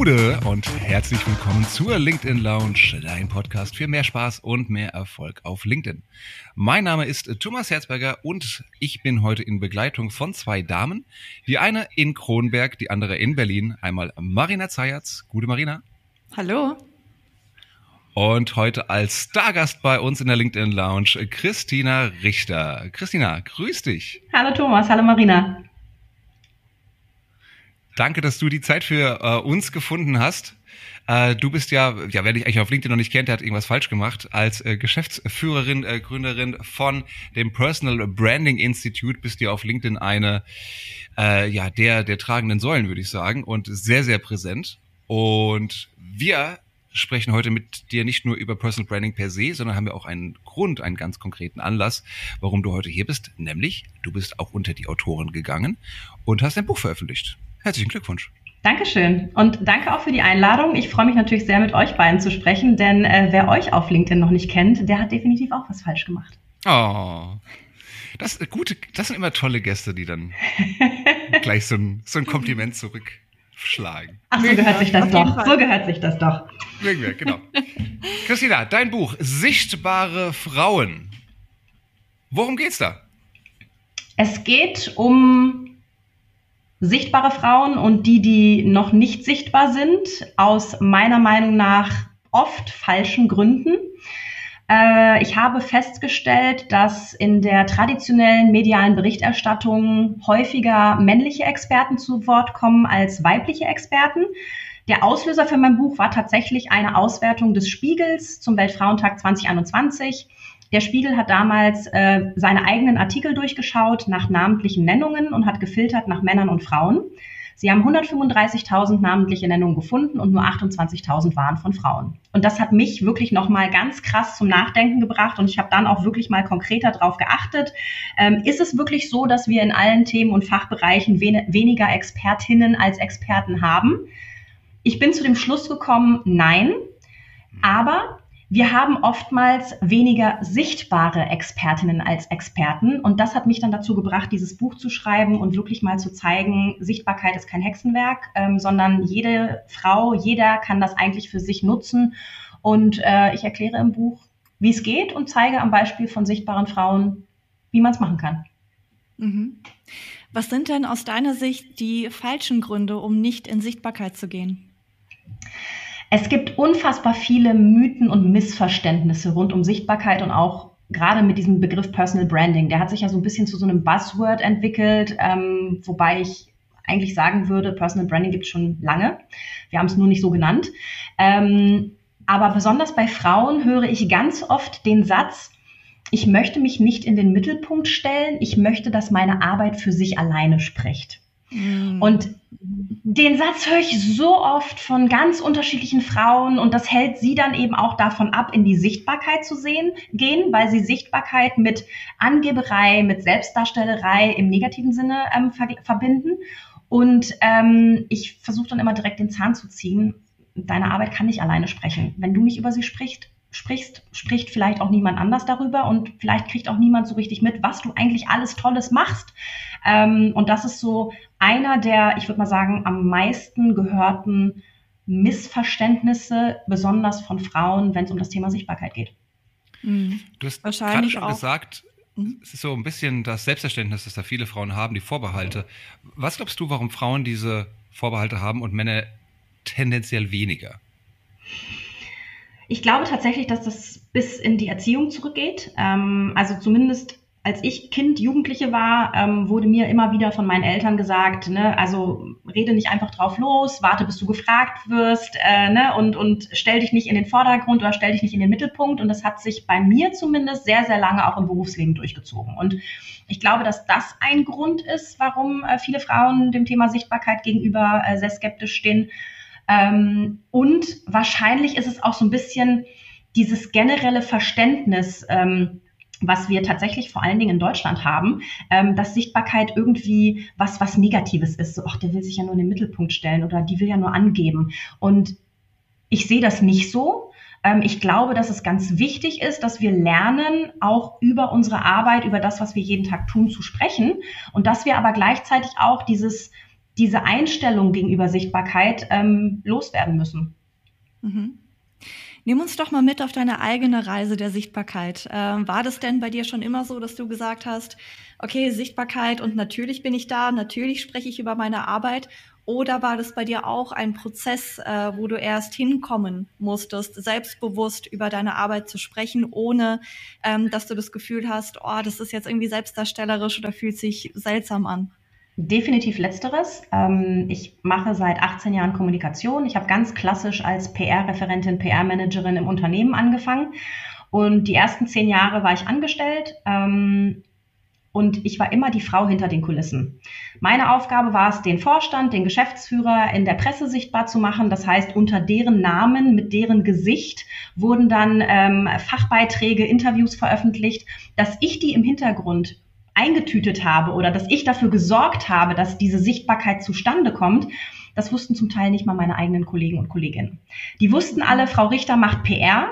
Gude und herzlich willkommen zur LinkedIn Lounge, dein Podcast für mehr Spaß und mehr Erfolg auf LinkedIn. Mein Name ist Thomas Herzberger und ich bin heute in Begleitung von zwei Damen. Die eine in Kronberg, die andere in Berlin. Einmal Marina Zayatz. Gute Marina. Hallo. Und heute als Stargast bei uns in der LinkedIn Lounge Christina Richter. Christina, grüß dich. Hallo Thomas, hallo Marina. Danke, dass du die Zeit für äh, uns gefunden hast. Äh, du bist ja, ja, wer dich eigentlich auf LinkedIn noch nicht kennt, der hat irgendwas falsch gemacht. Als äh, Geschäftsführerin, äh, Gründerin von dem Personal Branding Institute bist du auf LinkedIn eine, äh, ja, der, der tragenden Säulen, würde ich sagen, und sehr, sehr präsent. Und wir sprechen heute mit dir nicht nur über Personal Branding per se, sondern haben wir auch einen Grund, einen ganz konkreten Anlass, warum du heute hier bist. Nämlich, du bist auch unter die Autoren gegangen und hast ein Buch veröffentlicht. Herzlichen Glückwunsch. Dankeschön und danke auch für die Einladung. Ich freue mich natürlich sehr, mit euch beiden zu sprechen, denn äh, wer euch auf LinkedIn noch nicht kennt, der hat definitiv auch was falsch gemacht. Oh, das, gute, das sind immer tolle Gäste, die dann gleich so ein, so ein Kompliment zurückschlagen. Ach, so gehört sich das doch. So gehört sich das doch. Mögen wir, genau. Christina, dein Buch Sichtbare Frauen. Worum geht's da? Es geht um sichtbare Frauen und die, die noch nicht sichtbar sind, aus meiner Meinung nach oft falschen Gründen. Äh, ich habe festgestellt, dass in der traditionellen medialen Berichterstattung häufiger männliche Experten zu Wort kommen als weibliche Experten. Der Auslöser für mein Buch war tatsächlich eine Auswertung des Spiegels zum Weltfrauentag 2021. Der Spiegel hat damals äh, seine eigenen Artikel durchgeschaut nach namentlichen Nennungen und hat gefiltert nach Männern und Frauen. Sie haben 135.000 namentliche Nennungen gefunden und nur 28.000 waren von Frauen. Und das hat mich wirklich nochmal ganz krass zum Nachdenken gebracht und ich habe dann auch wirklich mal konkreter darauf geachtet. Ähm, ist es wirklich so, dass wir in allen Themen und Fachbereichen wen weniger Expertinnen als Experten haben? Ich bin zu dem Schluss gekommen, nein. Aber wir haben oftmals weniger sichtbare Expertinnen als Experten. Und das hat mich dann dazu gebracht, dieses Buch zu schreiben und wirklich mal zu zeigen, Sichtbarkeit ist kein Hexenwerk, ähm, sondern jede Frau, jeder kann das eigentlich für sich nutzen. Und äh, ich erkläre im Buch, wie es geht und zeige am Beispiel von sichtbaren Frauen, wie man es machen kann. Mhm. Was sind denn aus deiner Sicht die falschen Gründe, um nicht in Sichtbarkeit zu gehen? Es gibt unfassbar viele Mythen und Missverständnisse rund um Sichtbarkeit und auch gerade mit diesem Begriff Personal Branding. Der hat sich ja so ein bisschen zu so einem Buzzword entwickelt, ähm, wobei ich eigentlich sagen würde, Personal Branding gibt es schon lange. Wir haben es nur nicht so genannt. Ähm, aber besonders bei Frauen höre ich ganz oft den Satz, ich möchte mich nicht in den Mittelpunkt stellen, ich möchte, dass meine Arbeit für sich alleine spricht. Mhm. Und den Satz höre ich so oft von ganz unterschiedlichen Frauen und das hält sie dann eben auch davon ab, in die Sichtbarkeit zu sehen, gehen, weil sie Sichtbarkeit mit Angeberei, mit Selbstdarstellerei im negativen Sinne ähm, ver verbinden. Und ähm, ich versuche dann immer direkt den Zahn zu ziehen. Deine Arbeit kann nicht alleine sprechen. Wenn du nicht über sie sprichst, sprichst, spricht vielleicht auch niemand anders darüber und vielleicht kriegt auch niemand so richtig mit, was du eigentlich alles Tolles machst. Ähm, und das ist so einer der, ich würde mal sagen, am meisten gehörten Missverständnisse, besonders von Frauen, wenn es um das Thema Sichtbarkeit geht. Mhm. Du hast Wahrscheinlich gerade schon gesagt, mhm. es ist so ein bisschen das Selbstverständnis, das da viele Frauen haben, die Vorbehalte. Was glaubst du, warum Frauen diese Vorbehalte haben und Männer tendenziell weniger? Ich glaube tatsächlich, dass das bis in die Erziehung zurückgeht. Ähm, also zumindest als ich Kind, Jugendliche war, ähm, wurde mir immer wieder von meinen Eltern gesagt, ne, also rede nicht einfach drauf los, warte, bis du gefragt wirst, äh, ne, und, und stell dich nicht in den Vordergrund oder stell dich nicht in den Mittelpunkt. Und das hat sich bei mir zumindest sehr, sehr lange auch im Berufsleben durchgezogen. Und ich glaube, dass das ein Grund ist, warum äh, viele Frauen dem Thema Sichtbarkeit gegenüber äh, sehr skeptisch stehen. Ähm, und wahrscheinlich ist es auch so ein bisschen dieses generelle Verständnis, ähm, was wir tatsächlich vor allen Dingen in Deutschland haben, ähm, dass Sichtbarkeit irgendwie was, was Negatives ist. So, ach, der will sich ja nur in den Mittelpunkt stellen oder die will ja nur angeben. Und ich sehe das nicht so. Ähm, ich glaube, dass es ganz wichtig ist, dass wir lernen, auch über unsere Arbeit, über das, was wir jeden Tag tun, zu sprechen. Und dass wir aber gleichzeitig auch dieses diese Einstellung gegenüber Sichtbarkeit ähm, loswerden müssen. Mhm. Nimm uns doch mal mit auf deine eigene Reise der Sichtbarkeit. Ähm, war das denn bei dir schon immer so, dass du gesagt hast, okay, Sichtbarkeit und natürlich bin ich da, natürlich spreche ich über meine Arbeit? Oder war das bei dir auch ein Prozess, äh, wo du erst hinkommen musstest, selbstbewusst über deine Arbeit zu sprechen, ohne ähm, dass du das Gefühl hast, oh, das ist jetzt irgendwie selbstdarstellerisch oder fühlt sich seltsam an? Definitiv letzteres. Ähm, ich mache seit 18 Jahren Kommunikation. Ich habe ganz klassisch als PR-Referentin, PR-Managerin im Unternehmen angefangen. Und die ersten zehn Jahre war ich angestellt. Ähm, und ich war immer die Frau hinter den Kulissen. Meine Aufgabe war es, den Vorstand, den Geschäftsführer in der Presse sichtbar zu machen. Das heißt, unter deren Namen, mit deren Gesicht wurden dann ähm, Fachbeiträge, Interviews veröffentlicht, dass ich die im Hintergrund eingetütet habe oder dass ich dafür gesorgt habe, dass diese Sichtbarkeit zustande kommt, das wussten zum Teil nicht mal meine eigenen Kollegen und Kolleginnen. Die wussten alle, Frau Richter macht PR,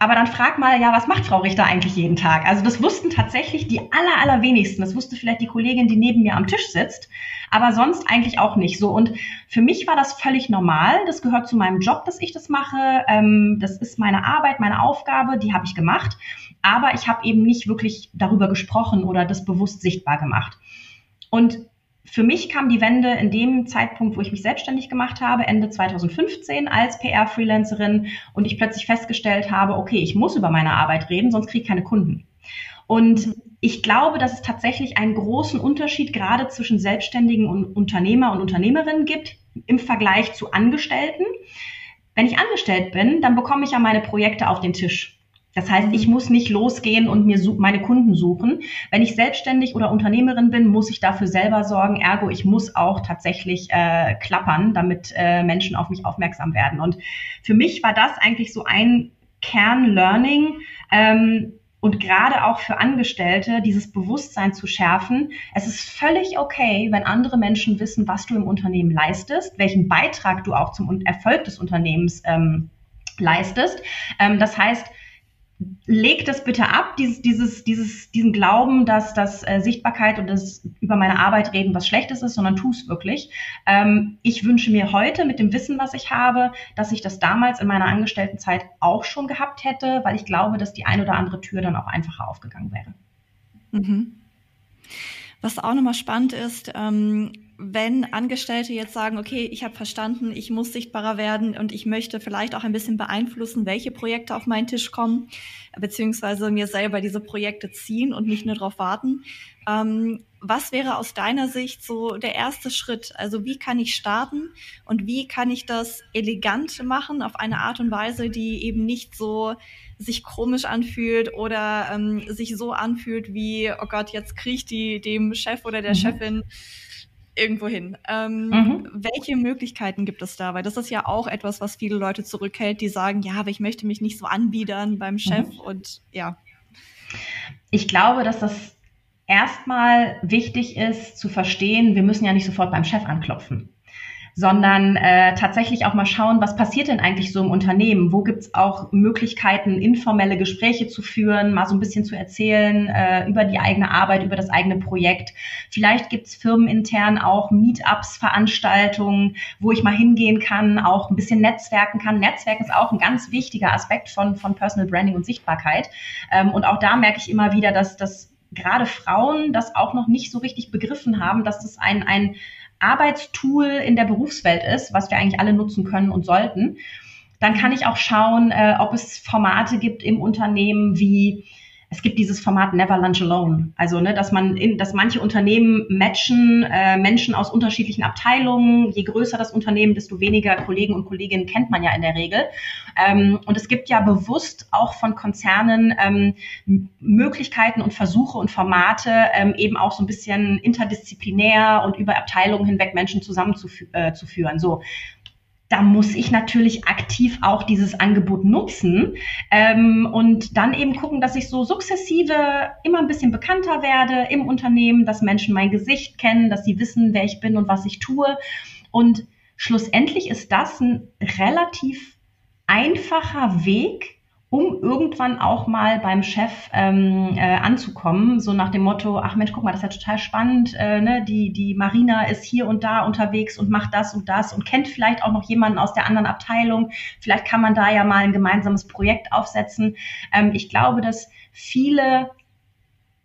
aber dann frag mal, ja, was macht Frau Richter eigentlich jeden Tag? Also das wussten tatsächlich die aller, allerwenigsten. Das wusste vielleicht die Kollegin, die neben mir am Tisch sitzt, aber sonst eigentlich auch nicht so. Und für mich war das völlig normal. Das gehört zu meinem Job, dass ich das mache. Ähm, das ist meine Arbeit, meine Aufgabe, die habe ich gemacht. Aber ich habe eben nicht wirklich darüber gesprochen oder das bewusst sichtbar gemacht. Und für mich kam die Wende in dem Zeitpunkt, wo ich mich selbstständig gemacht habe, Ende 2015 als PR-Freelancerin und ich plötzlich festgestellt habe, okay, ich muss über meine Arbeit reden, sonst kriege ich keine Kunden. Und ich glaube, dass es tatsächlich einen großen Unterschied gerade zwischen Selbstständigen und Unternehmer und Unternehmerinnen gibt im Vergleich zu Angestellten. Wenn ich angestellt bin, dann bekomme ich ja meine Projekte auf den Tisch. Das heißt, ich muss nicht losgehen und mir meine Kunden suchen. Wenn ich selbstständig oder Unternehmerin bin, muss ich dafür selber sorgen. Ergo, ich muss auch tatsächlich äh, klappern, damit äh, Menschen auf mich aufmerksam werden. Und für mich war das eigentlich so ein Kern-Learning. Ähm, und gerade auch für Angestellte dieses Bewusstsein zu schärfen. Es ist völlig okay, wenn andere Menschen wissen, was du im Unternehmen leistest, welchen Beitrag du auch zum Erfolg des Unternehmens ähm, leistest. Ähm, das heißt, leg das bitte ab, dieses, dieses, dieses, diesen Glauben, dass das äh, Sichtbarkeit und das über meine Arbeit reden was Schlechtes ist, sondern tu es wirklich. Ähm, ich wünsche mir heute mit dem Wissen, was ich habe, dass ich das damals in meiner Angestelltenzeit auch schon gehabt hätte, weil ich glaube, dass die ein oder andere Tür dann auch einfacher aufgegangen wäre. Mhm. Was auch nochmal spannend ist, ähm, wenn Angestellte jetzt sagen, okay, ich habe verstanden, ich muss sichtbarer werden und ich möchte vielleicht auch ein bisschen beeinflussen, welche Projekte auf meinen Tisch kommen, beziehungsweise mir selber diese Projekte ziehen und nicht nur darauf warten. Ähm, was wäre aus deiner Sicht so der erste Schritt? Also wie kann ich starten und wie kann ich das elegant machen auf eine Art und Weise, die eben nicht so sich komisch anfühlt oder ähm, sich so anfühlt wie, oh Gott, jetzt kriecht die dem Chef oder der mhm. Chefin irgendwo hin. Ähm, mhm. Welche Möglichkeiten gibt es da? Weil das ist ja auch etwas, was viele Leute zurückhält, die sagen, ja, aber ich möchte mich nicht so anbiedern beim Chef mhm. und ja. Ich glaube, dass das erstmal wichtig ist zu verstehen, wir müssen ja nicht sofort beim Chef anklopfen sondern äh, tatsächlich auch mal schauen, was passiert denn eigentlich so im Unternehmen? Wo gibt's auch Möglichkeiten, informelle Gespräche zu führen, mal so ein bisschen zu erzählen äh, über die eigene Arbeit, über das eigene Projekt. Vielleicht gibt's firmenintern auch Meetups, Veranstaltungen, wo ich mal hingehen kann, auch ein bisschen netzwerken kann. Netzwerken ist auch ein ganz wichtiger Aspekt von, von Personal Branding und Sichtbarkeit. Ähm, und auch da merke ich immer wieder, dass, dass gerade Frauen das auch noch nicht so richtig begriffen haben, dass das ein, ein Arbeitstool in der Berufswelt ist, was wir eigentlich alle nutzen können und sollten. Dann kann ich auch schauen, äh, ob es Formate gibt im Unternehmen wie es gibt dieses Format Never Lunch Alone. Also, ne, dass man in, dass manche Unternehmen matchen äh, Menschen aus unterschiedlichen Abteilungen. Je größer das Unternehmen, desto weniger Kollegen und Kolleginnen kennt man ja in der Regel. Ähm, und es gibt ja bewusst auch von Konzernen ähm, Möglichkeiten und Versuche und Formate, ähm, eben auch so ein bisschen interdisziplinär und über Abteilungen hinweg Menschen zusammenzuführen. Äh, so, da muss ich natürlich aktiv auch dieses Angebot nutzen ähm, und dann eben gucken, dass ich so sukzessive immer ein bisschen bekannter werde im Unternehmen, dass Menschen mein Gesicht kennen, dass sie wissen, wer ich bin und was ich tue. Und schlussendlich ist das ein relativ einfacher Weg, um irgendwann auch mal beim Chef ähm, äh, anzukommen, so nach dem Motto, ach Mensch, guck mal, das ist ja total spannend, äh, ne? die, die Marina ist hier und da unterwegs und macht das und das und kennt vielleicht auch noch jemanden aus der anderen Abteilung, vielleicht kann man da ja mal ein gemeinsames Projekt aufsetzen. Ähm, ich glaube, dass viele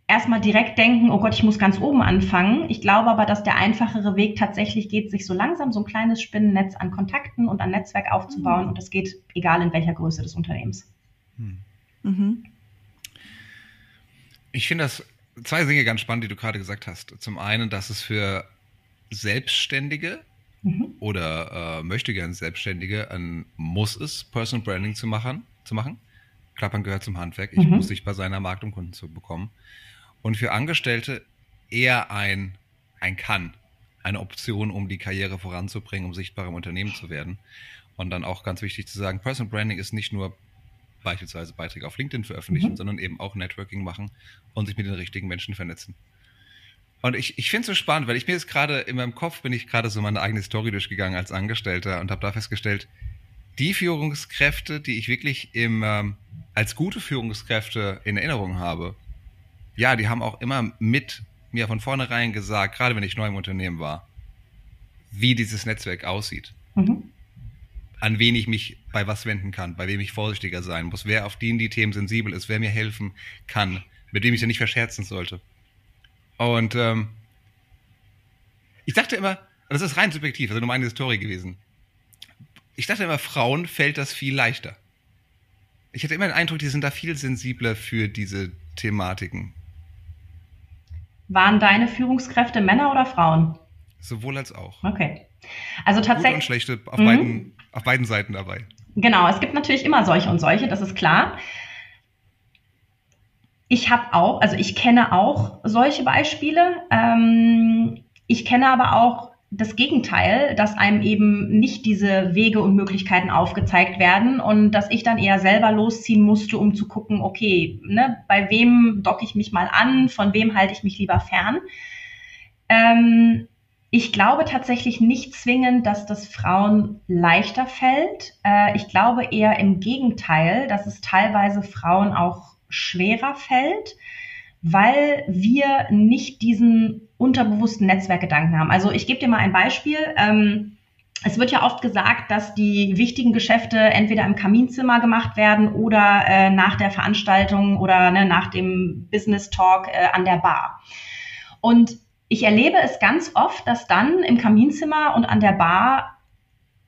erstmal direkt denken, oh Gott, ich muss ganz oben anfangen. Ich glaube aber, dass der einfachere Weg tatsächlich geht, sich so langsam so ein kleines Spinnennetz an Kontakten und an Netzwerk aufzubauen. Mhm. Und das geht egal in welcher Größe des Unternehmens. Hm. Mhm. Ich finde das zwei Dinge ganz spannend, die du gerade gesagt hast. Zum einen, dass es für Selbstständige mhm. oder äh, möchte gerne Selbstständige ein Muss ist, Personal Branding zu machen. Zu machen. Klappern gehört zum Handwerk. Ich mhm. muss sich bei seiner Markt um Kunden zu bekommen. Und für Angestellte eher ein, ein Kann, eine Option, um die Karriere voranzubringen, um sichtbar im Unternehmen zu werden. Und dann auch ganz wichtig zu sagen, Personal Branding ist nicht nur beispielsweise Beiträge auf LinkedIn veröffentlichen, mhm. sondern eben auch Networking machen und sich mit den richtigen Menschen vernetzen. Und ich, ich finde es so spannend, weil ich mir jetzt gerade in meinem Kopf bin ich gerade so meine eigene Story durchgegangen als Angestellter und habe da festgestellt, die Führungskräfte, die ich wirklich im, ähm, als gute Führungskräfte in Erinnerung habe, ja, die haben auch immer mit mir von vornherein gesagt, gerade wenn ich neu im Unternehmen war, wie dieses Netzwerk aussieht. Mhm an wen ich mich bei was wenden kann, bei wem ich vorsichtiger sein muss, wer auf die, die Themen sensibel ist, wer mir helfen kann, mit wem ich ja nicht verscherzen sollte. Und ähm, ich dachte immer, das ist rein subjektiv, also nur meine Historie gewesen. Ich dachte immer, Frauen fällt das viel leichter. Ich hatte immer den Eindruck, die sind da viel sensibler für diese Thematiken. Waren deine Führungskräfte Männer oder Frauen? Sowohl als auch. Okay. Also tatsächlich. Gut und schlechte auf, mhm. beiden, auf beiden Seiten dabei. Genau, es gibt natürlich immer solche und solche, das ist klar. Ich habe auch, also ich kenne auch solche Beispiele. Ähm, ich kenne aber auch das Gegenteil, dass einem eben nicht diese Wege und Möglichkeiten aufgezeigt werden und dass ich dann eher selber losziehen musste, um zu gucken, okay, ne, bei wem docke ich mich mal an, von wem halte ich mich lieber fern. Ähm, ich glaube tatsächlich nicht zwingend, dass das Frauen leichter fällt. Äh, ich glaube eher im Gegenteil, dass es teilweise Frauen auch schwerer fällt, weil wir nicht diesen unterbewussten Netzwerkgedanken haben. Also ich gebe dir mal ein Beispiel. Ähm, es wird ja oft gesagt, dass die wichtigen Geschäfte entweder im Kaminzimmer gemacht werden oder äh, nach der Veranstaltung oder ne, nach dem Business Talk äh, an der Bar. Und ich erlebe es ganz oft, dass dann im Kaminzimmer und an der Bar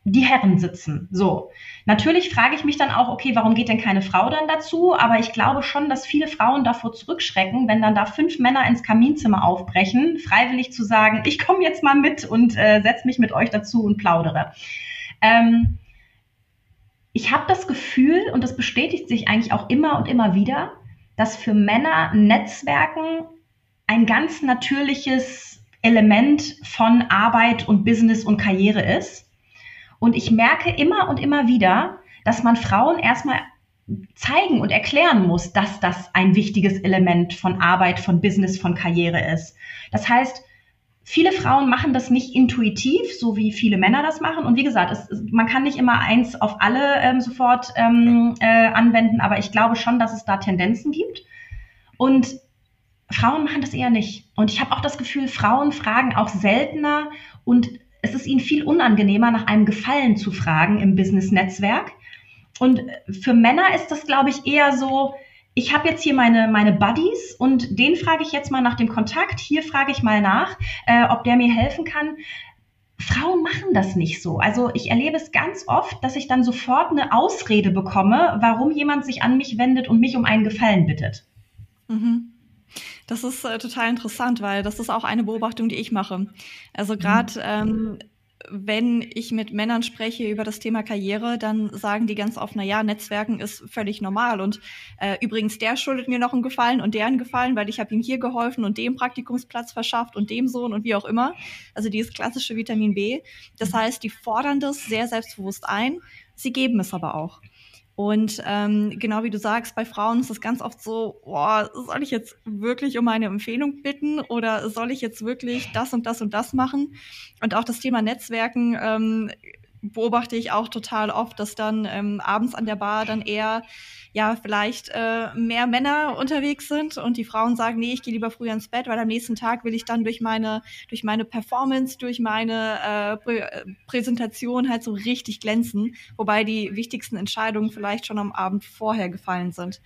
die Herren sitzen. So. Natürlich frage ich mich dann auch, okay, warum geht denn keine Frau dann dazu? Aber ich glaube schon, dass viele Frauen davor zurückschrecken, wenn dann da fünf Männer ins Kaminzimmer aufbrechen, freiwillig zu sagen, ich komme jetzt mal mit und äh, setze mich mit euch dazu und plaudere. Ähm, ich habe das Gefühl, und das bestätigt sich eigentlich auch immer und immer wieder, dass für Männer Netzwerken ein ganz natürliches Element von Arbeit und Business und Karriere ist. Und ich merke immer und immer wieder, dass man Frauen erstmal zeigen und erklären muss, dass das ein wichtiges Element von Arbeit, von Business, von Karriere ist. Das heißt, viele Frauen machen das nicht intuitiv, so wie viele Männer das machen. Und wie gesagt, es, man kann nicht immer eins auf alle ähm, sofort ähm, äh, anwenden, aber ich glaube schon, dass es da Tendenzen gibt. Und Frauen machen das eher nicht. Und ich habe auch das Gefühl, Frauen fragen auch seltener und es ist ihnen viel unangenehmer, nach einem Gefallen zu fragen im Business-Netzwerk. Und für Männer ist das, glaube ich, eher so, ich habe jetzt hier meine, meine Buddies und den frage ich jetzt mal nach dem Kontakt. Hier frage ich mal nach, äh, ob der mir helfen kann. Frauen machen das nicht so. Also ich erlebe es ganz oft, dass ich dann sofort eine Ausrede bekomme, warum jemand sich an mich wendet und mich um einen Gefallen bittet. Mhm. Das ist äh, total interessant, weil das ist auch eine Beobachtung, die ich mache. Also gerade mhm. ähm, wenn ich mit Männern spreche über das Thema Karriere, dann sagen die ganz oft, na ja, Netzwerken ist völlig normal und äh, übrigens der schuldet mir noch einen Gefallen und deren Gefallen, weil ich habe ihm hier geholfen und dem Praktikumsplatz verschafft und dem Sohn und wie auch immer. Also dieses klassische Vitamin B. Das mhm. heißt, die fordern das sehr selbstbewusst ein, sie geben es aber auch. Und ähm, genau wie du sagst, bei Frauen ist es ganz oft so, boah, soll ich jetzt wirklich um eine Empfehlung bitten oder soll ich jetzt wirklich das und das und das machen? Und auch das Thema Netzwerken, ähm, beobachte ich auch total oft, dass dann ähm, abends an der Bar dann eher ja vielleicht äh, mehr Männer unterwegs sind und die Frauen sagen, nee, ich gehe lieber früher ins Bett, weil am nächsten Tag will ich dann durch meine durch meine Performance, durch meine äh, Prä äh, Präsentation halt so richtig glänzen, wobei die wichtigsten Entscheidungen vielleicht schon am Abend vorher gefallen sind.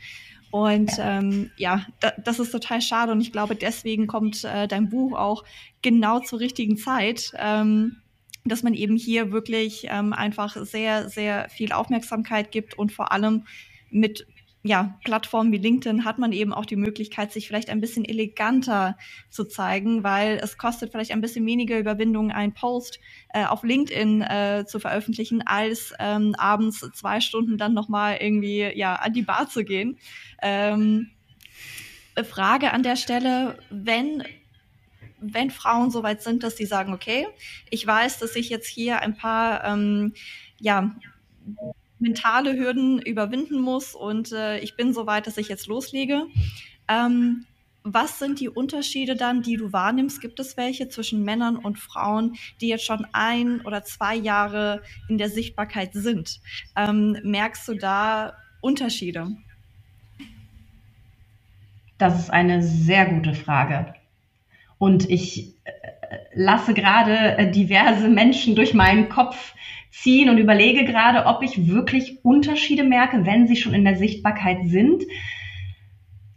Und ähm, ja, da, das ist total schade und ich glaube, deswegen kommt äh, dein Buch auch genau zur richtigen Zeit. Ähm, dass man eben hier wirklich ähm, einfach sehr, sehr viel Aufmerksamkeit gibt und vor allem mit ja, Plattformen wie LinkedIn hat man eben auch die Möglichkeit, sich vielleicht ein bisschen eleganter zu zeigen, weil es kostet vielleicht ein bisschen weniger Überwindung, einen Post äh, auf LinkedIn äh, zu veröffentlichen, als ähm, abends zwei Stunden dann nochmal irgendwie ja, an die Bar zu gehen. Ähm, Frage an der Stelle, wenn wenn Frauen soweit sind, dass sie sagen, okay, ich weiß, dass ich jetzt hier ein paar ähm, ja, mentale Hürden überwinden muss und äh, ich bin so weit, dass ich jetzt loslege. Ähm, was sind die Unterschiede dann, die du wahrnimmst? Gibt es welche zwischen Männern und Frauen, die jetzt schon ein oder zwei Jahre in der Sichtbarkeit sind? Ähm, merkst du da Unterschiede? Das ist eine sehr gute Frage. Und ich äh, lasse gerade äh, diverse Menschen durch meinen Kopf ziehen und überlege gerade, ob ich wirklich Unterschiede merke, wenn sie schon in der Sichtbarkeit sind.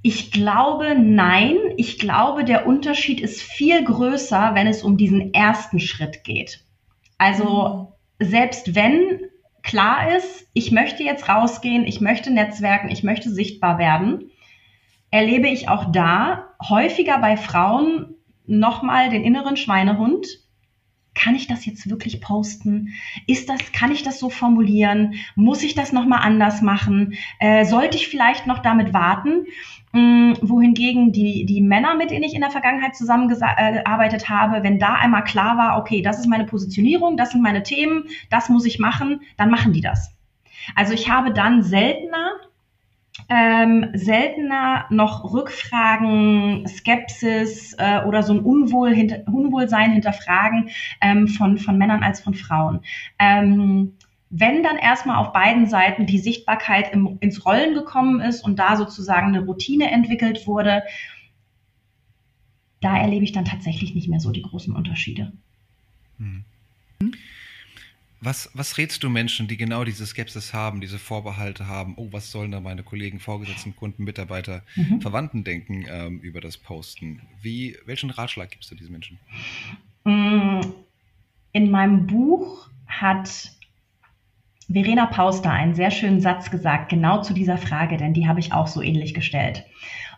Ich glaube, nein. Ich glaube, der Unterschied ist viel größer, wenn es um diesen ersten Schritt geht. Also selbst wenn klar ist, ich möchte jetzt rausgehen, ich möchte netzwerken, ich möchte sichtbar werden, erlebe ich auch da häufiger bei Frauen nochmal den inneren Schweinehund, kann ich das jetzt wirklich posten? Ist das, kann ich das so formulieren? Muss ich das nochmal anders machen? Äh, sollte ich vielleicht noch damit warten? Ähm, wohingegen die, die Männer, mit denen ich in der Vergangenheit zusammengearbeitet äh, habe, wenn da einmal klar war, okay, das ist meine Positionierung, das sind meine Themen, das muss ich machen, dann machen die das. Also ich habe dann seltener ähm, seltener noch Rückfragen, Skepsis äh, oder so ein Unwohl hinter, Unwohlsein hinterfragen ähm, von, von Männern als von Frauen. Ähm, wenn dann erstmal auf beiden Seiten die Sichtbarkeit im, ins Rollen gekommen ist und da sozusagen eine Routine entwickelt wurde, da erlebe ich dann tatsächlich nicht mehr so die großen Unterschiede. Hm. Was, was rätst du Menschen, die genau diese Skepsis haben, diese Vorbehalte haben? Oh, was sollen da meine Kollegen, Vorgesetzten, Kunden, Mitarbeiter, mhm. Verwandten denken ähm, über das Posten? Wie, welchen Ratschlag gibst du diesen Menschen? Mm, in meinem Buch hat Verena Pauster einen sehr schönen Satz gesagt, genau zu dieser Frage, denn die habe ich auch so ähnlich gestellt.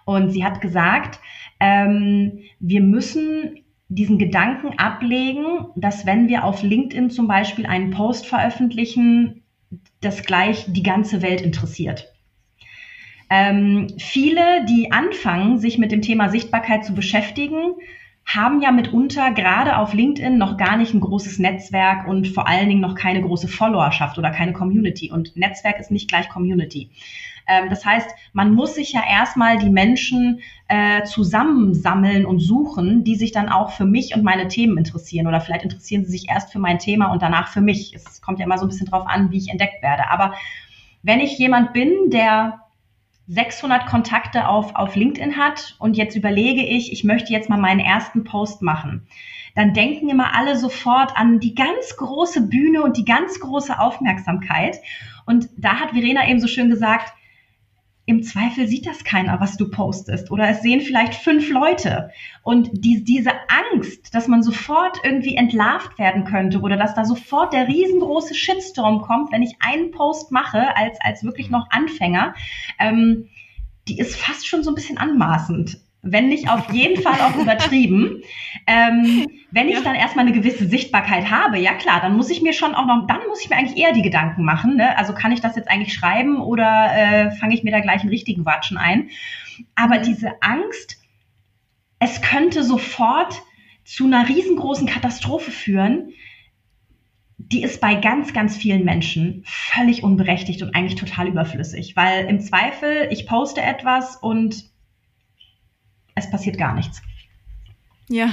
Und sie hat gesagt, ähm, wir müssen diesen Gedanken ablegen, dass wenn wir auf LinkedIn zum Beispiel einen Post veröffentlichen, das gleich die ganze Welt interessiert. Ähm, viele, die anfangen, sich mit dem Thema Sichtbarkeit zu beschäftigen, haben ja mitunter gerade auf LinkedIn noch gar nicht ein großes Netzwerk und vor allen Dingen noch keine große Followerschaft oder keine Community. Und Netzwerk ist nicht gleich Community. Ähm, das heißt, man muss sich ja erstmal die Menschen äh, zusammensammeln und suchen, die sich dann auch für mich und meine Themen interessieren. Oder vielleicht interessieren sie sich erst für mein Thema und danach für mich. Es kommt ja immer so ein bisschen drauf an, wie ich entdeckt werde. Aber wenn ich jemand bin, der 600 Kontakte auf, auf LinkedIn hat und jetzt überlege ich, ich möchte jetzt mal meinen ersten Post machen, dann denken immer alle sofort an die ganz große Bühne und die ganz große Aufmerksamkeit. Und da hat Verena eben so schön gesagt, im Zweifel sieht das keiner, was du postest. Oder es sehen vielleicht fünf Leute. Und die, diese Angst, dass man sofort irgendwie entlarvt werden könnte oder dass da sofort der riesengroße Shitstorm kommt, wenn ich einen Post mache, als, als wirklich noch Anfänger, ähm, die ist fast schon so ein bisschen anmaßend wenn nicht auf jeden Fall auch übertrieben. Ähm, wenn ich ja. dann erstmal eine gewisse Sichtbarkeit habe, ja klar, dann muss ich mir schon auch noch, dann muss ich mir eigentlich eher die Gedanken machen. Ne? Also kann ich das jetzt eigentlich schreiben oder äh, fange ich mir da gleich einen richtigen Watschen ein? Aber mhm. diese Angst, es könnte sofort zu einer riesengroßen Katastrophe führen, die ist bei ganz, ganz vielen Menschen völlig unberechtigt und eigentlich total überflüssig, weil im Zweifel, ich poste etwas und es passiert gar nichts. Ja,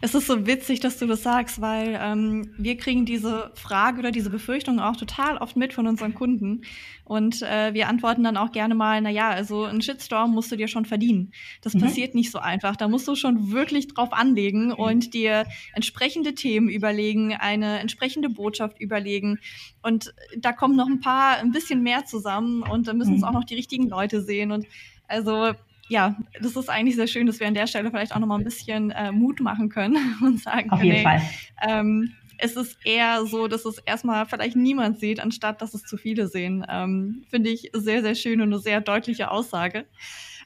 Es ist so witzig, dass du das sagst, weil ähm, wir kriegen diese Frage oder diese Befürchtung auch total oft mit von unseren Kunden. Und äh, wir antworten dann auch gerne mal, na ja, also ein Shitstorm musst du dir schon verdienen. Das mhm. passiert nicht so einfach. Da musst du schon wirklich drauf anlegen mhm. und dir entsprechende Themen überlegen, eine entsprechende Botschaft überlegen. Und da kommen noch ein paar, ein bisschen mehr zusammen und dann müssen es mhm. auch noch die richtigen Leute sehen. Und also ja, das ist eigentlich sehr schön, dass wir an der Stelle vielleicht auch noch mal ein bisschen äh, Mut machen können und sagen Auf können, jeden Fall. Ähm, es ist eher so, dass es erstmal vielleicht niemand sieht, anstatt dass es zu viele sehen. Ähm, Finde ich sehr, sehr schön und eine sehr deutliche Aussage.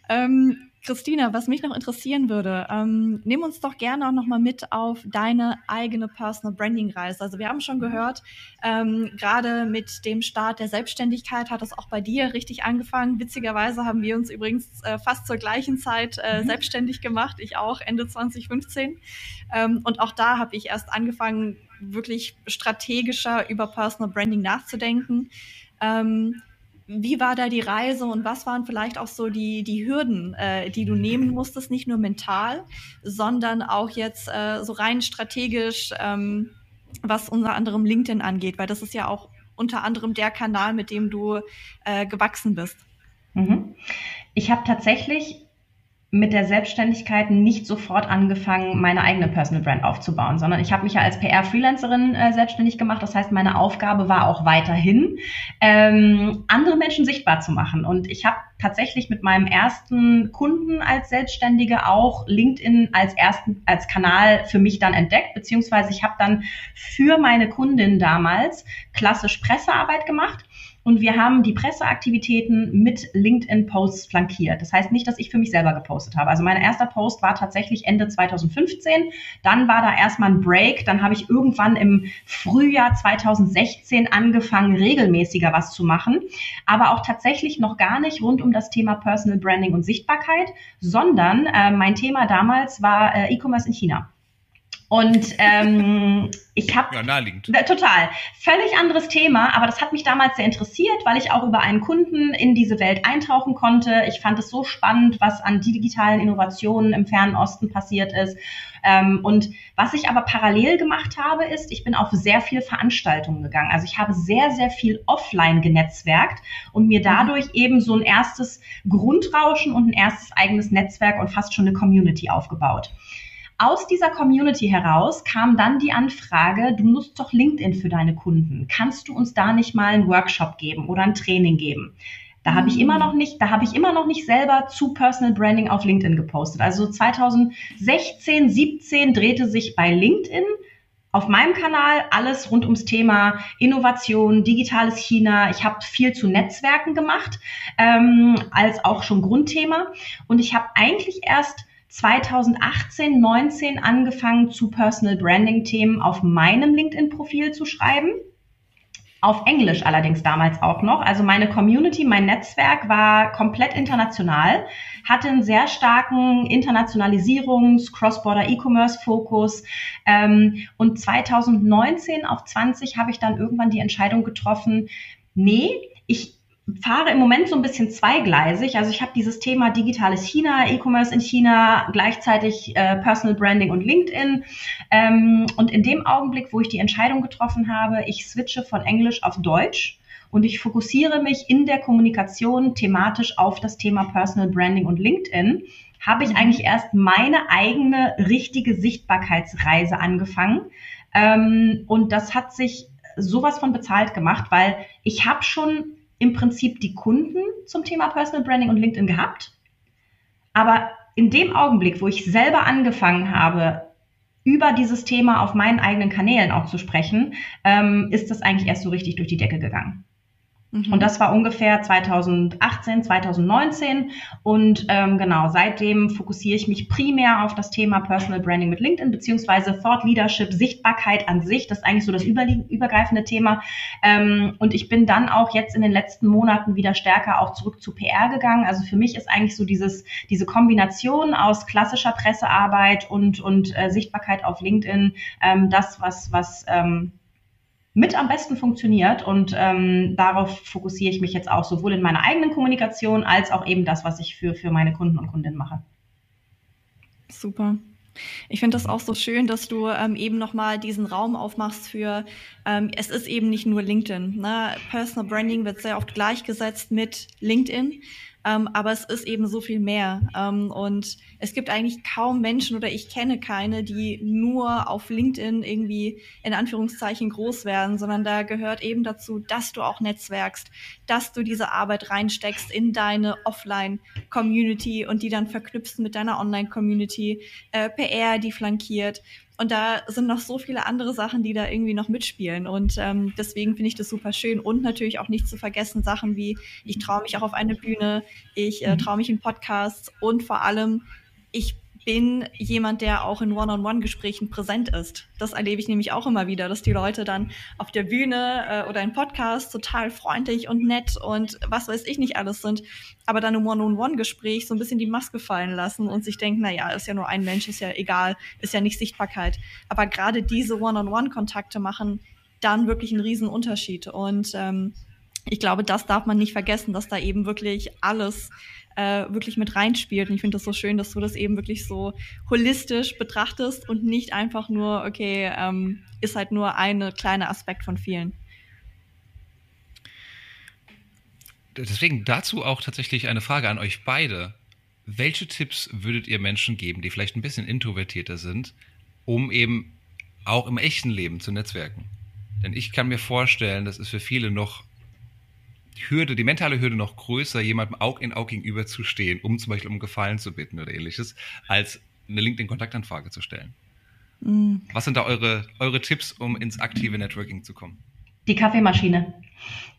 Ähm, Christina, was mich noch interessieren würde, ähm, nimm uns doch gerne auch nochmal mit auf deine eigene Personal Branding Reise. Also wir haben schon gehört, ähm, gerade mit dem Start der Selbstständigkeit hat das auch bei dir richtig angefangen. Witzigerweise haben wir uns übrigens äh, fast zur gleichen Zeit äh, mhm. selbstständig gemacht. Ich auch Ende 2015. Ähm, und auch da habe ich erst angefangen, wirklich strategischer über Personal Branding nachzudenken. Ähm, wie war da die Reise und was waren vielleicht auch so die, die Hürden, äh, die du nehmen musstest, nicht nur mental, sondern auch jetzt äh, so rein strategisch, ähm, was unter anderem LinkedIn angeht, weil das ist ja auch unter anderem der Kanal, mit dem du äh, gewachsen bist. Mhm. Ich habe tatsächlich mit der Selbstständigkeit nicht sofort angefangen, meine eigene Personal Brand aufzubauen, sondern ich habe mich ja als PR-Freelancerin äh, selbstständig gemacht. Das heißt, meine Aufgabe war auch weiterhin, ähm, andere Menschen sichtbar zu machen. Und ich habe tatsächlich mit meinem ersten Kunden als Selbstständige auch LinkedIn als ersten als Kanal für mich dann entdeckt, beziehungsweise ich habe dann für meine Kundin damals klassisch Pressearbeit gemacht und wir haben die Presseaktivitäten mit LinkedIn-Posts flankiert. Das heißt nicht, dass ich für mich selber gepostet habe. Also mein erster Post war tatsächlich Ende 2015. Dann war da erstmal ein Break. Dann habe ich irgendwann im Frühjahr 2016 angefangen, regelmäßiger was zu machen. Aber auch tatsächlich noch gar nicht rund um das Thema Personal Branding und Sichtbarkeit, sondern äh, mein Thema damals war äh, E-Commerce in China. Und ähm, ich habe ja, naheliegend. total völlig anderes Thema, aber das hat mich damals sehr interessiert, weil ich auch über einen Kunden in diese Welt eintauchen konnte. Ich fand es so spannend, was an digitalen Innovationen im fernen Osten passiert ist. Ähm, und was ich aber parallel gemacht habe, ist, ich bin auf sehr viele Veranstaltungen gegangen. Also ich habe sehr, sehr viel offline genetzwerkt und mir dadurch eben so ein erstes Grundrauschen und ein erstes eigenes Netzwerk und fast schon eine Community aufgebaut. Aus dieser Community heraus kam dann die Anfrage, du nutzt doch LinkedIn für deine Kunden. Kannst du uns da nicht mal einen Workshop geben oder ein Training geben? Da habe ich immer noch nicht, da habe ich immer noch nicht selber zu Personal Branding auf LinkedIn gepostet. Also 2016, 17 drehte sich bei LinkedIn auf meinem Kanal alles rund ums Thema Innovation, digitales China. Ich habe viel zu Netzwerken gemacht, ähm, als auch schon Grundthema. Und ich habe eigentlich erst 2018, 19 angefangen zu Personal Branding Themen auf meinem LinkedIn-Profil zu schreiben. Auf Englisch allerdings damals auch noch. Also meine Community, mein Netzwerk war komplett international, hatte einen sehr starken Internationalisierungs-, Cross-Border E-Commerce-Fokus. Ähm, und 2019 auf 20 habe ich dann irgendwann die Entscheidung getroffen, nee, ich fahre im Moment so ein bisschen zweigleisig. Also ich habe dieses Thema digitales China, E-Commerce in China, gleichzeitig äh, Personal Branding und LinkedIn. Ähm, und in dem Augenblick, wo ich die Entscheidung getroffen habe, ich switche von Englisch auf Deutsch und ich fokussiere mich in der Kommunikation thematisch auf das Thema Personal Branding und LinkedIn, habe ich eigentlich erst meine eigene richtige Sichtbarkeitsreise angefangen. Ähm, und das hat sich sowas von bezahlt gemacht, weil ich habe schon im Prinzip die Kunden zum Thema Personal Branding und LinkedIn gehabt. Aber in dem Augenblick, wo ich selber angefangen habe, über dieses Thema auf meinen eigenen Kanälen auch zu sprechen, ähm, ist das eigentlich erst so richtig durch die Decke gegangen. Und das war ungefähr 2018, 2019. Und ähm, genau, seitdem fokussiere ich mich primär auf das Thema Personal Branding mit LinkedIn, beziehungsweise Thought Leadership, Sichtbarkeit an sich. Das ist eigentlich so das übergreifende Thema. Ähm, und ich bin dann auch jetzt in den letzten Monaten wieder stärker auch zurück zu PR gegangen. Also für mich ist eigentlich so dieses, diese Kombination aus klassischer Pressearbeit und, und äh, Sichtbarkeit auf LinkedIn ähm, das, was, was ähm, mit am besten funktioniert. Und ähm, darauf fokussiere ich mich jetzt auch sowohl in meiner eigenen Kommunikation als auch eben das, was ich für, für meine Kunden und Kundinnen mache. Super. Ich finde das auch so schön, dass du ähm, eben nochmal diesen Raum aufmachst für, ähm, es ist eben nicht nur LinkedIn. Ne? Personal Branding wird sehr oft gleichgesetzt mit LinkedIn. Ähm, aber es ist eben so viel mehr. Ähm, und es gibt eigentlich kaum Menschen oder ich kenne keine, die nur auf LinkedIn irgendwie in Anführungszeichen groß werden, sondern da gehört eben dazu, dass du auch netzwerkst, dass du diese Arbeit reinsteckst in deine Offline-Community und die dann verknüpfst mit deiner Online-Community, äh, PR, die flankiert. Und da sind noch so viele andere Sachen, die da irgendwie noch mitspielen. Und ähm, deswegen finde ich das super schön. Und natürlich auch nicht zu vergessen Sachen wie, ich traue mich auch auf eine Bühne, ich äh, mhm. traue mich in Podcasts und vor allem, ich bin jemand, der auch in One-on-One-Gesprächen präsent ist. Das erlebe ich nämlich auch immer wieder, dass die Leute dann auf der Bühne äh, oder im Podcast total freundlich und nett und was weiß ich nicht alles sind, aber dann im One-on-One-Gespräch so ein bisschen die Maske fallen lassen und sich denken, na ja, ist ja nur ein Mensch, ist ja egal, ist ja nicht Sichtbarkeit. Aber gerade diese One-on-One-Kontakte machen dann wirklich einen riesen Unterschied und ähm, ich glaube, das darf man nicht vergessen, dass da eben wirklich alles äh, wirklich mit reinspielt. Und ich finde das so schön, dass du das eben wirklich so holistisch betrachtest und nicht einfach nur, okay, ähm, ist halt nur ein kleiner Aspekt von vielen. Deswegen dazu auch tatsächlich eine Frage an euch beide. Welche Tipps würdet ihr Menschen geben, die vielleicht ein bisschen introvertierter sind, um eben auch im echten Leben zu netzwerken? Denn ich kann mir vorstellen, das ist für viele noch Hürde, die mentale Hürde noch größer, jemandem Aug in Aug gegenüber zu stehen, um zum Beispiel um Gefallen zu bitten oder ähnliches, als eine LinkedIn-Kontaktanfrage zu stellen. Mhm. Was sind da eure, eure Tipps, um ins aktive Networking zu kommen? Die Kaffeemaschine.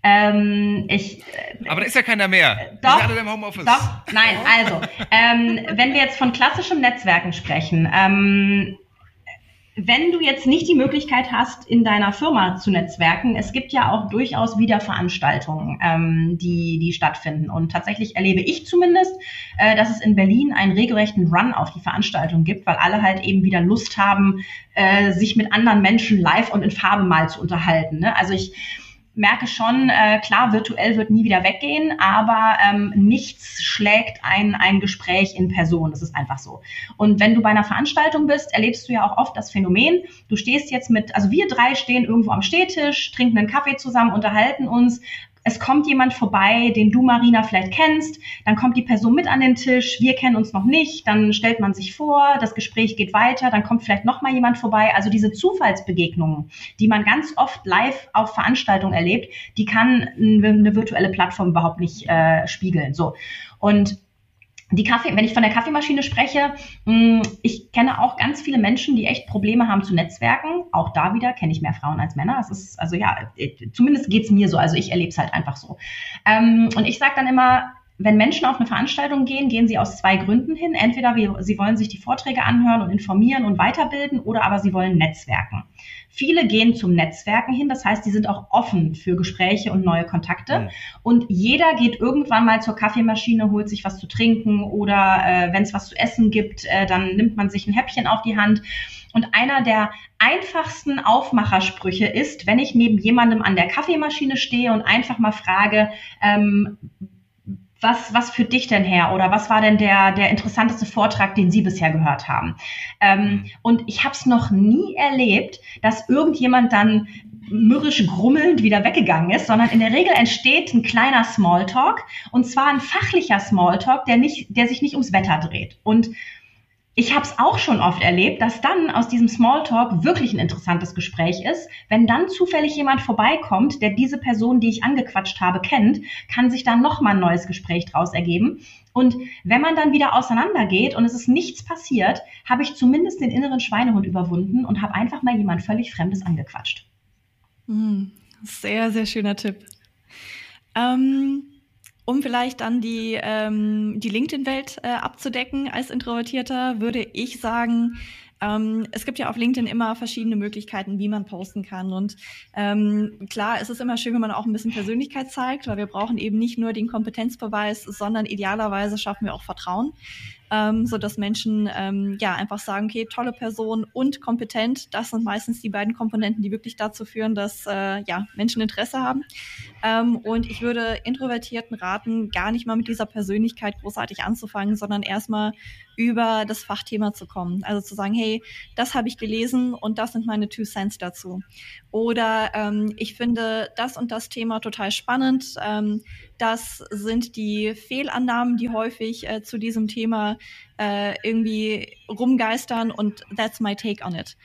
Ähm, ich, äh, Aber da ist ja keiner mehr. Doch, alle im Homeoffice. Doch, nein, also, ähm, wenn wir jetzt von klassischem Netzwerken sprechen, ähm, wenn du jetzt nicht die Möglichkeit hast, in deiner Firma zu netzwerken, es gibt ja auch durchaus wieder Veranstaltungen, ähm, die, die stattfinden. Und tatsächlich erlebe ich zumindest, äh, dass es in Berlin einen regelrechten Run auf die Veranstaltung gibt, weil alle halt eben wieder Lust haben, äh, sich mit anderen Menschen live und in Farbe mal zu unterhalten. Ne? Also ich merke schon, äh, klar, virtuell wird nie wieder weggehen, aber ähm, nichts schlägt ein, ein Gespräch in Person. Das ist einfach so. Und wenn du bei einer Veranstaltung bist, erlebst du ja auch oft das Phänomen, du stehst jetzt mit, also wir drei stehen irgendwo am Stehtisch, trinken einen Kaffee zusammen, unterhalten uns, es kommt jemand vorbei, den du, Marina, vielleicht kennst, dann kommt die Person mit an den Tisch, wir kennen uns noch nicht, dann stellt man sich vor, das Gespräch geht weiter, dann kommt vielleicht noch mal jemand vorbei. Also diese Zufallsbegegnungen, die man ganz oft live auf Veranstaltungen erlebt, die kann eine virtuelle Plattform überhaupt nicht äh, spiegeln. So. Und die Kaffee, wenn ich von der Kaffeemaschine spreche, mm, ich kenne auch ganz viele Menschen, die echt Probleme haben zu Netzwerken. Auch da wieder kenne ich mehr Frauen als Männer. Es ist, also ja, äh, zumindest geht's mir so. Also ich erlebe es halt einfach so. Ähm, und ich sage dann immer, wenn Menschen auf eine Veranstaltung gehen, gehen sie aus zwei Gründen hin. Entweder sie wollen sich die Vorträge anhören und informieren und weiterbilden oder aber sie wollen netzwerken. Viele gehen zum Netzwerken hin, das heißt, die sind auch offen für Gespräche und neue Kontakte. Mhm. Und jeder geht irgendwann mal zur Kaffeemaschine, holt sich was zu trinken oder äh, wenn es was zu essen gibt, äh, dann nimmt man sich ein Häppchen auf die Hand. Und einer der einfachsten Aufmachersprüche ist, wenn ich neben jemandem an der Kaffeemaschine stehe und einfach mal frage, ähm, was, was für dich denn her oder was war denn der, der interessanteste Vortrag, den Sie bisher gehört haben? Ähm, mhm. und ich habe es noch nie erlebt, dass irgendjemand dann mürrisch grummelnd wieder weggegangen ist, sondern in der Regel entsteht ein kleiner Smalltalk und zwar ein fachlicher Smalltalk, der nicht, der sich nicht ums Wetter dreht. Und ich habe es auch schon oft erlebt, dass dann aus diesem Smalltalk wirklich ein interessantes Gespräch ist. Wenn dann zufällig jemand vorbeikommt, der diese Person, die ich angequatscht habe, kennt, kann sich dann nochmal ein neues Gespräch draus ergeben. Und wenn man dann wieder auseinandergeht und es ist nichts passiert, habe ich zumindest den inneren Schweinehund überwunden und habe einfach mal jemand völlig Fremdes angequatscht. Hm, sehr, sehr schöner Tipp. Ähm um vielleicht dann die, ähm, die LinkedIn-Welt äh, abzudecken als Introvertierter, würde ich sagen, ähm, es gibt ja auf LinkedIn immer verschiedene Möglichkeiten, wie man posten kann. Und ähm, klar, es ist immer schön, wenn man auch ein bisschen Persönlichkeit zeigt, weil wir brauchen eben nicht nur den Kompetenzbeweis, sondern idealerweise schaffen wir auch Vertrauen ähm, so dass Menschen ähm, ja einfach sagen, okay, tolle Person und kompetent. Das sind meistens die beiden Komponenten, die wirklich dazu führen, dass äh, ja Menschen Interesse haben. Ähm, und ich würde Introvertierten raten, gar nicht mal mit dieser Persönlichkeit großartig anzufangen, sondern erstmal über das Fachthema zu kommen. Also zu sagen, hey, das habe ich gelesen und das sind meine Two Cents dazu. Oder ähm, ich finde das und das Thema total spannend. Ähm, das sind die Fehlannahmen, die häufig äh, zu diesem Thema äh, irgendwie rumgeistern und that's my take on it.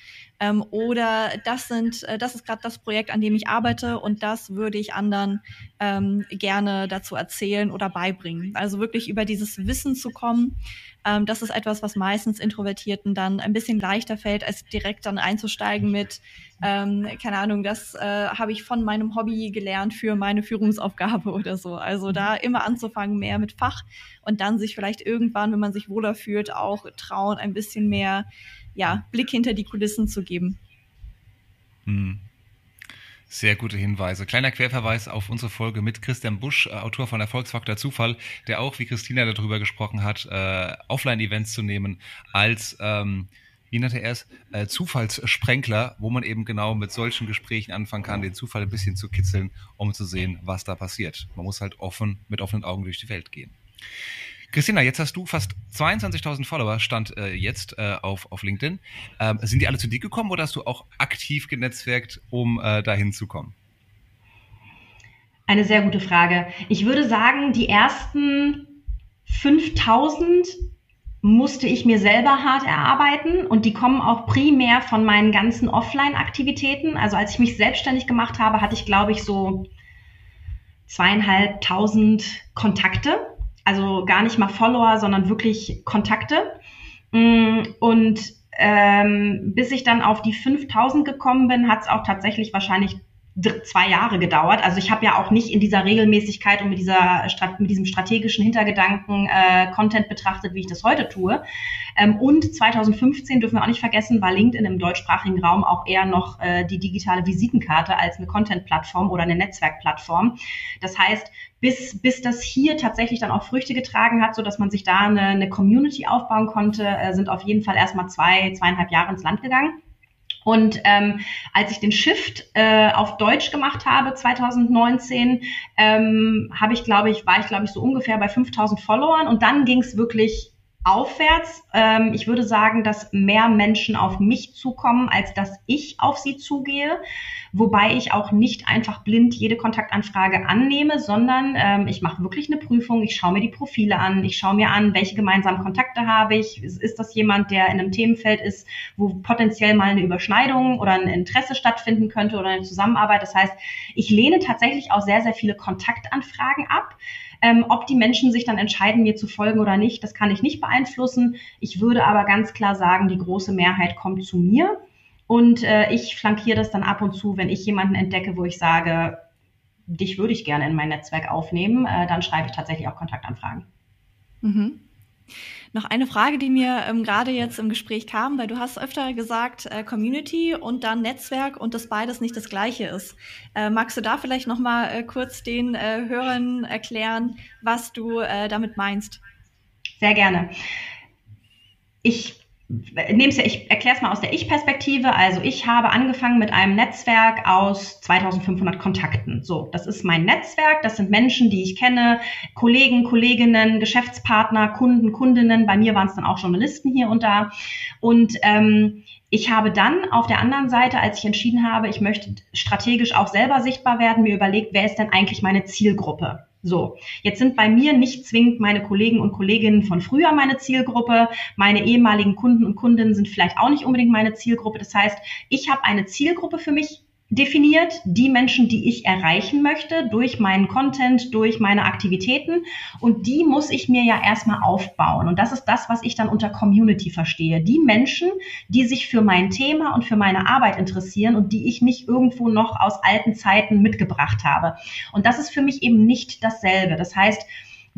Ähm, oder das sind, äh, das ist gerade das Projekt, an dem ich arbeite und das würde ich anderen ähm, gerne dazu erzählen oder beibringen. Also wirklich über dieses Wissen zu kommen, ähm, das ist etwas, was meistens Introvertierten dann ein bisschen leichter fällt, als direkt dann einzusteigen mit, ähm, keine Ahnung, das äh, habe ich von meinem Hobby gelernt für meine Führungsaufgabe oder so. Also da immer anzufangen, mehr mit Fach und dann sich vielleicht irgendwann, wenn man sich wohler fühlt, auch trauen, ein bisschen mehr ja, Blick hinter die Kulissen zu geben. Hm. Sehr gute Hinweise. Kleiner Querverweis auf unsere Folge mit Christian Busch, äh, Autor von Erfolgsfaktor Zufall, der auch, wie Christina darüber gesprochen hat, äh, Offline-Events zu nehmen als, ähm, wie nannte er es, äh, Zufallssprenkler, wo man eben genau mit solchen Gesprächen anfangen kann, den Zufall ein bisschen zu kitzeln, um zu sehen, was da passiert. Man muss halt offen, mit offenen Augen durch die Welt gehen. Christina, jetzt hast du fast 22.000 Follower, stand äh, jetzt äh, auf, auf LinkedIn. Ähm, sind die alle zu dir gekommen oder hast du auch aktiv genetzwerkt, um äh, dahin zu kommen? Eine sehr gute Frage. Ich würde sagen, die ersten 5000 musste ich mir selber hart erarbeiten und die kommen auch primär von meinen ganzen Offline-Aktivitäten. Also als ich mich selbstständig gemacht habe, hatte ich, glaube ich, so zweieinhalbtausend Kontakte also gar nicht mal Follower, sondern wirklich Kontakte. Mm, und ähm, bis ich dann auf die 5000 gekommen bin, hat es auch tatsächlich wahrscheinlich zwei Jahre gedauert. Also ich habe ja auch nicht in dieser Regelmäßigkeit und mit, dieser, mit diesem strategischen Hintergedanken äh, Content betrachtet, wie ich das heute tue. Ähm, und 2015 dürfen wir auch nicht vergessen, war LinkedIn im deutschsprachigen Raum auch eher noch äh, die digitale Visitenkarte als eine Content-Plattform oder eine Netzwerkplattform. Das heißt, bis, bis das hier tatsächlich dann auch Früchte getragen hat, so dass man sich da eine, eine Community aufbauen konnte, äh, sind auf jeden Fall erstmal zwei, zweieinhalb Jahre ins Land gegangen. Und ähm, als ich den Shift äh, auf Deutsch gemacht habe 2019, ähm, habe ich glaube ich war ich glaube ich so ungefähr bei 5000 Followern. Und dann ging es wirklich aufwärts. Ähm, ich würde sagen, dass mehr Menschen auf mich zukommen, als dass ich auf sie zugehe. Wobei ich auch nicht einfach blind jede Kontaktanfrage annehme, sondern ähm, ich mache wirklich eine Prüfung. Ich schaue mir die Profile an. Ich schaue mir an, welche gemeinsamen Kontakte habe ich. Ist, das jemand, der in einem Themenfeld ist, wo potenziell mal eine Überschneidung oder ein Interesse stattfinden könnte oder eine Zusammenarbeit? Das heißt, ich lehne tatsächlich auch sehr, sehr viele Kontaktanfragen ab. Ähm, ob die Menschen sich dann entscheiden, mir zu folgen oder nicht, das kann ich nicht beeinflussen. Ich würde aber ganz klar sagen, die große Mehrheit kommt zu mir. Und äh, ich flankiere das dann ab und zu, wenn ich jemanden entdecke, wo ich sage, dich würde ich gerne in mein Netzwerk aufnehmen, äh, dann schreibe ich tatsächlich auch Kontaktanfragen. Mhm. Noch eine Frage, die mir ähm, gerade jetzt im Gespräch kam, weil du hast öfter gesagt äh, Community und dann Netzwerk und dass beides nicht das gleiche ist. Äh, magst du da vielleicht noch mal äh, kurz den äh, Hörern erklären, was du äh, damit meinst? Sehr gerne. Ich nehme ja, ich erkläre es mal aus der Ich-Perspektive. Also ich habe angefangen mit einem Netzwerk aus 2500 Kontakten. So, das ist mein Netzwerk. Das sind Menschen, die ich kenne, Kollegen, Kolleginnen, Geschäftspartner, Kunden, Kundinnen. Bei mir waren es dann auch Journalisten hier und da. Und ähm, ich habe dann auf der anderen Seite, als ich entschieden habe, ich möchte strategisch auch selber sichtbar werden, mir überlegt, wer ist denn eigentlich meine Zielgruppe? So, jetzt sind bei mir nicht zwingend meine Kollegen und Kolleginnen von früher meine Zielgruppe. Meine ehemaligen Kunden und Kundinnen sind vielleicht auch nicht unbedingt meine Zielgruppe. Das heißt, ich habe eine Zielgruppe für mich definiert, die Menschen, die ich erreichen möchte durch meinen Content, durch meine Aktivitäten und die muss ich mir ja erstmal aufbauen und das ist das, was ich dann unter Community verstehe. Die Menschen, die sich für mein Thema und für meine Arbeit interessieren und die ich nicht irgendwo noch aus alten Zeiten mitgebracht habe. Und das ist für mich eben nicht dasselbe. Das heißt,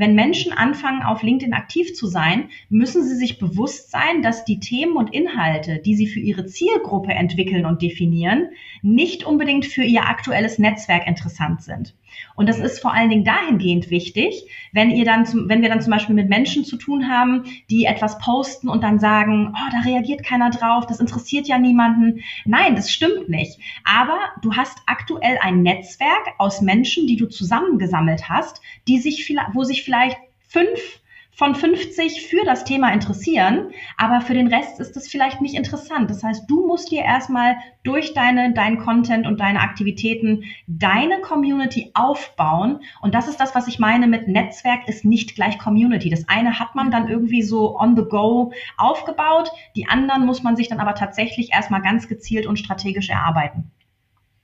wenn Menschen anfangen, auf LinkedIn aktiv zu sein, müssen sie sich bewusst sein, dass die Themen und Inhalte, die sie für ihre Zielgruppe entwickeln und definieren, nicht unbedingt für ihr aktuelles Netzwerk interessant sind. Und das ist vor allen Dingen dahingehend wichtig, wenn ihr dann zum, wenn wir dann zum Beispiel mit Menschen zu tun haben, die etwas posten und dann sagen, oh, da reagiert keiner drauf, das interessiert ja niemanden. Nein, das stimmt nicht. Aber du hast aktuell ein Netzwerk aus Menschen, die du zusammengesammelt hast, die sich, wo sich vielleicht fünf von 50 für das Thema interessieren, aber für den Rest ist es vielleicht nicht interessant. Das heißt, du musst dir erstmal durch deine, deinen Content und deine Aktivitäten deine Community aufbauen. Und das ist das, was ich meine mit Netzwerk ist nicht gleich Community. Das eine hat man dann irgendwie so on the go aufgebaut. Die anderen muss man sich dann aber tatsächlich erstmal ganz gezielt und strategisch erarbeiten.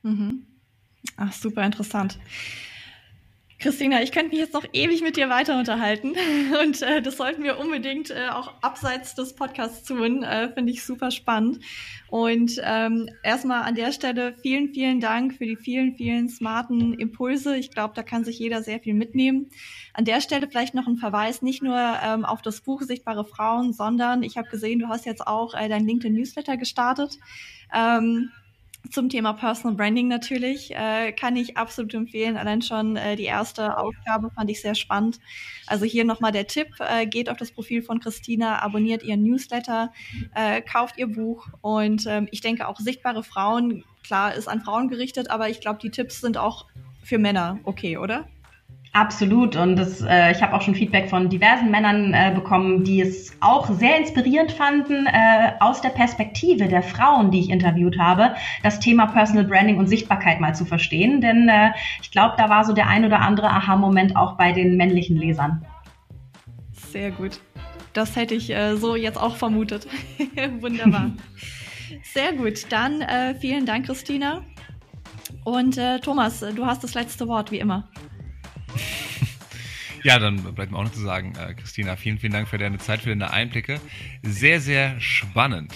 Mhm. Ach, super interessant. Christina, ich könnte mich jetzt noch ewig mit dir weiter unterhalten und äh, das sollten wir unbedingt äh, auch abseits des Podcasts tun. Äh, Finde ich super spannend. Und ähm, erstmal an der Stelle vielen, vielen Dank für die vielen, vielen smarten Impulse. Ich glaube, da kann sich jeder sehr viel mitnehmen. An der Stelle vielleicht noch ein Verweis nicht nur ähm, auf das Buch Sichtbare Frauen, sondern ich habe gesehen, du hast jetzt auch äh, dein LinkedIn Newsletter gestartet. Ähm, zum Thema Personal Branding natürlich äh, kann ich absolut empfehlen. Allein schon äh, die erste Ausgabe fand ich sehr spannend. Also hier nochmal der Tipp, äh, geht auf das Profil von Christina, abonniert ihren Newsletter, äh, kauft ihr Buch und ähm, ich denke auch sichtbare Frauen, klar, ist an Frauen gerichtet, aber ich glaube, die Tipps sind auch für Männer okay, oder? Absolut. Und das, äh, ich habe auch schon Feedback von diversen Männern äh, bekommen, die es auch sehr inspirierend fanden, äh, aus der Perspektive der Frauen, die ich interviewt habe, das Thema Personal Branding und Sichtbarkeit mal zu verstehen. Denn äh, ich glaube, da war so der ein oder andere Aha-Moment auch bei den männlichen Lesern. Sehr gut. Das hätte ich äh, so jetzt auch vermutet. Wunderbar. Sehr gut. Dann äh, vielen Dank, Christina. Und äh, Thomas, du hast das letzte Wort, wie immer. Ja, dann bleibt mir auch noch zu sagen, äh, Christina, vielen, vielen Dank für deine Zeit, für deine Einblicke. Sehr, sehr spannend.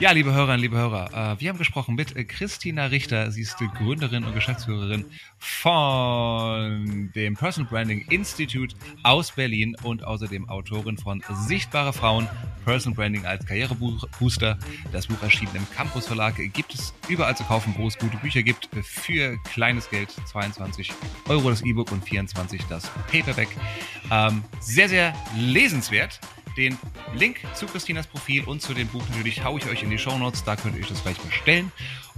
Ja, liebe Hörerinnen, liebe Hörer, äh, wir haben gesprochen mit Christina Richter. Sie ist Gründerin und Geschäftsführerin von dem Personal Branding Institute aus Berlin und außerdem Autorin von Sichtbare Frauen, Personal Branding als Karrierebooster. Das Buch erschienen im Campus Verlag. Gibt es überall zu kaufen, wo es gute Bücher gibt. Für kleines Geld 22 Euro das E-Book und 24 das Paperback. Ähm, sehr, sehr lesenswert. Den Link zu Christinas Profil und zu dem Buch natürlich haue ich euch in die Show Notes. Da könnt ihr euch das gleich bestellen.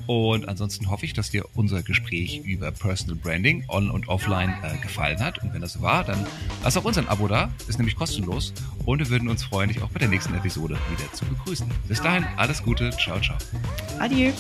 Und ansonsten hoffe ich, dass dir unser Gespräch über Personal Branding on und offline äh, gefallen hat. Und wenn das so war, dann lass auch uns ein Abo da. Ist nämlich kostenlos. Und wir würden uns freuen, dich auch bei der nächsten Episode wieder zu begrüßen. Bis dahin, alles Gute. Ciao, ciao. Adieu.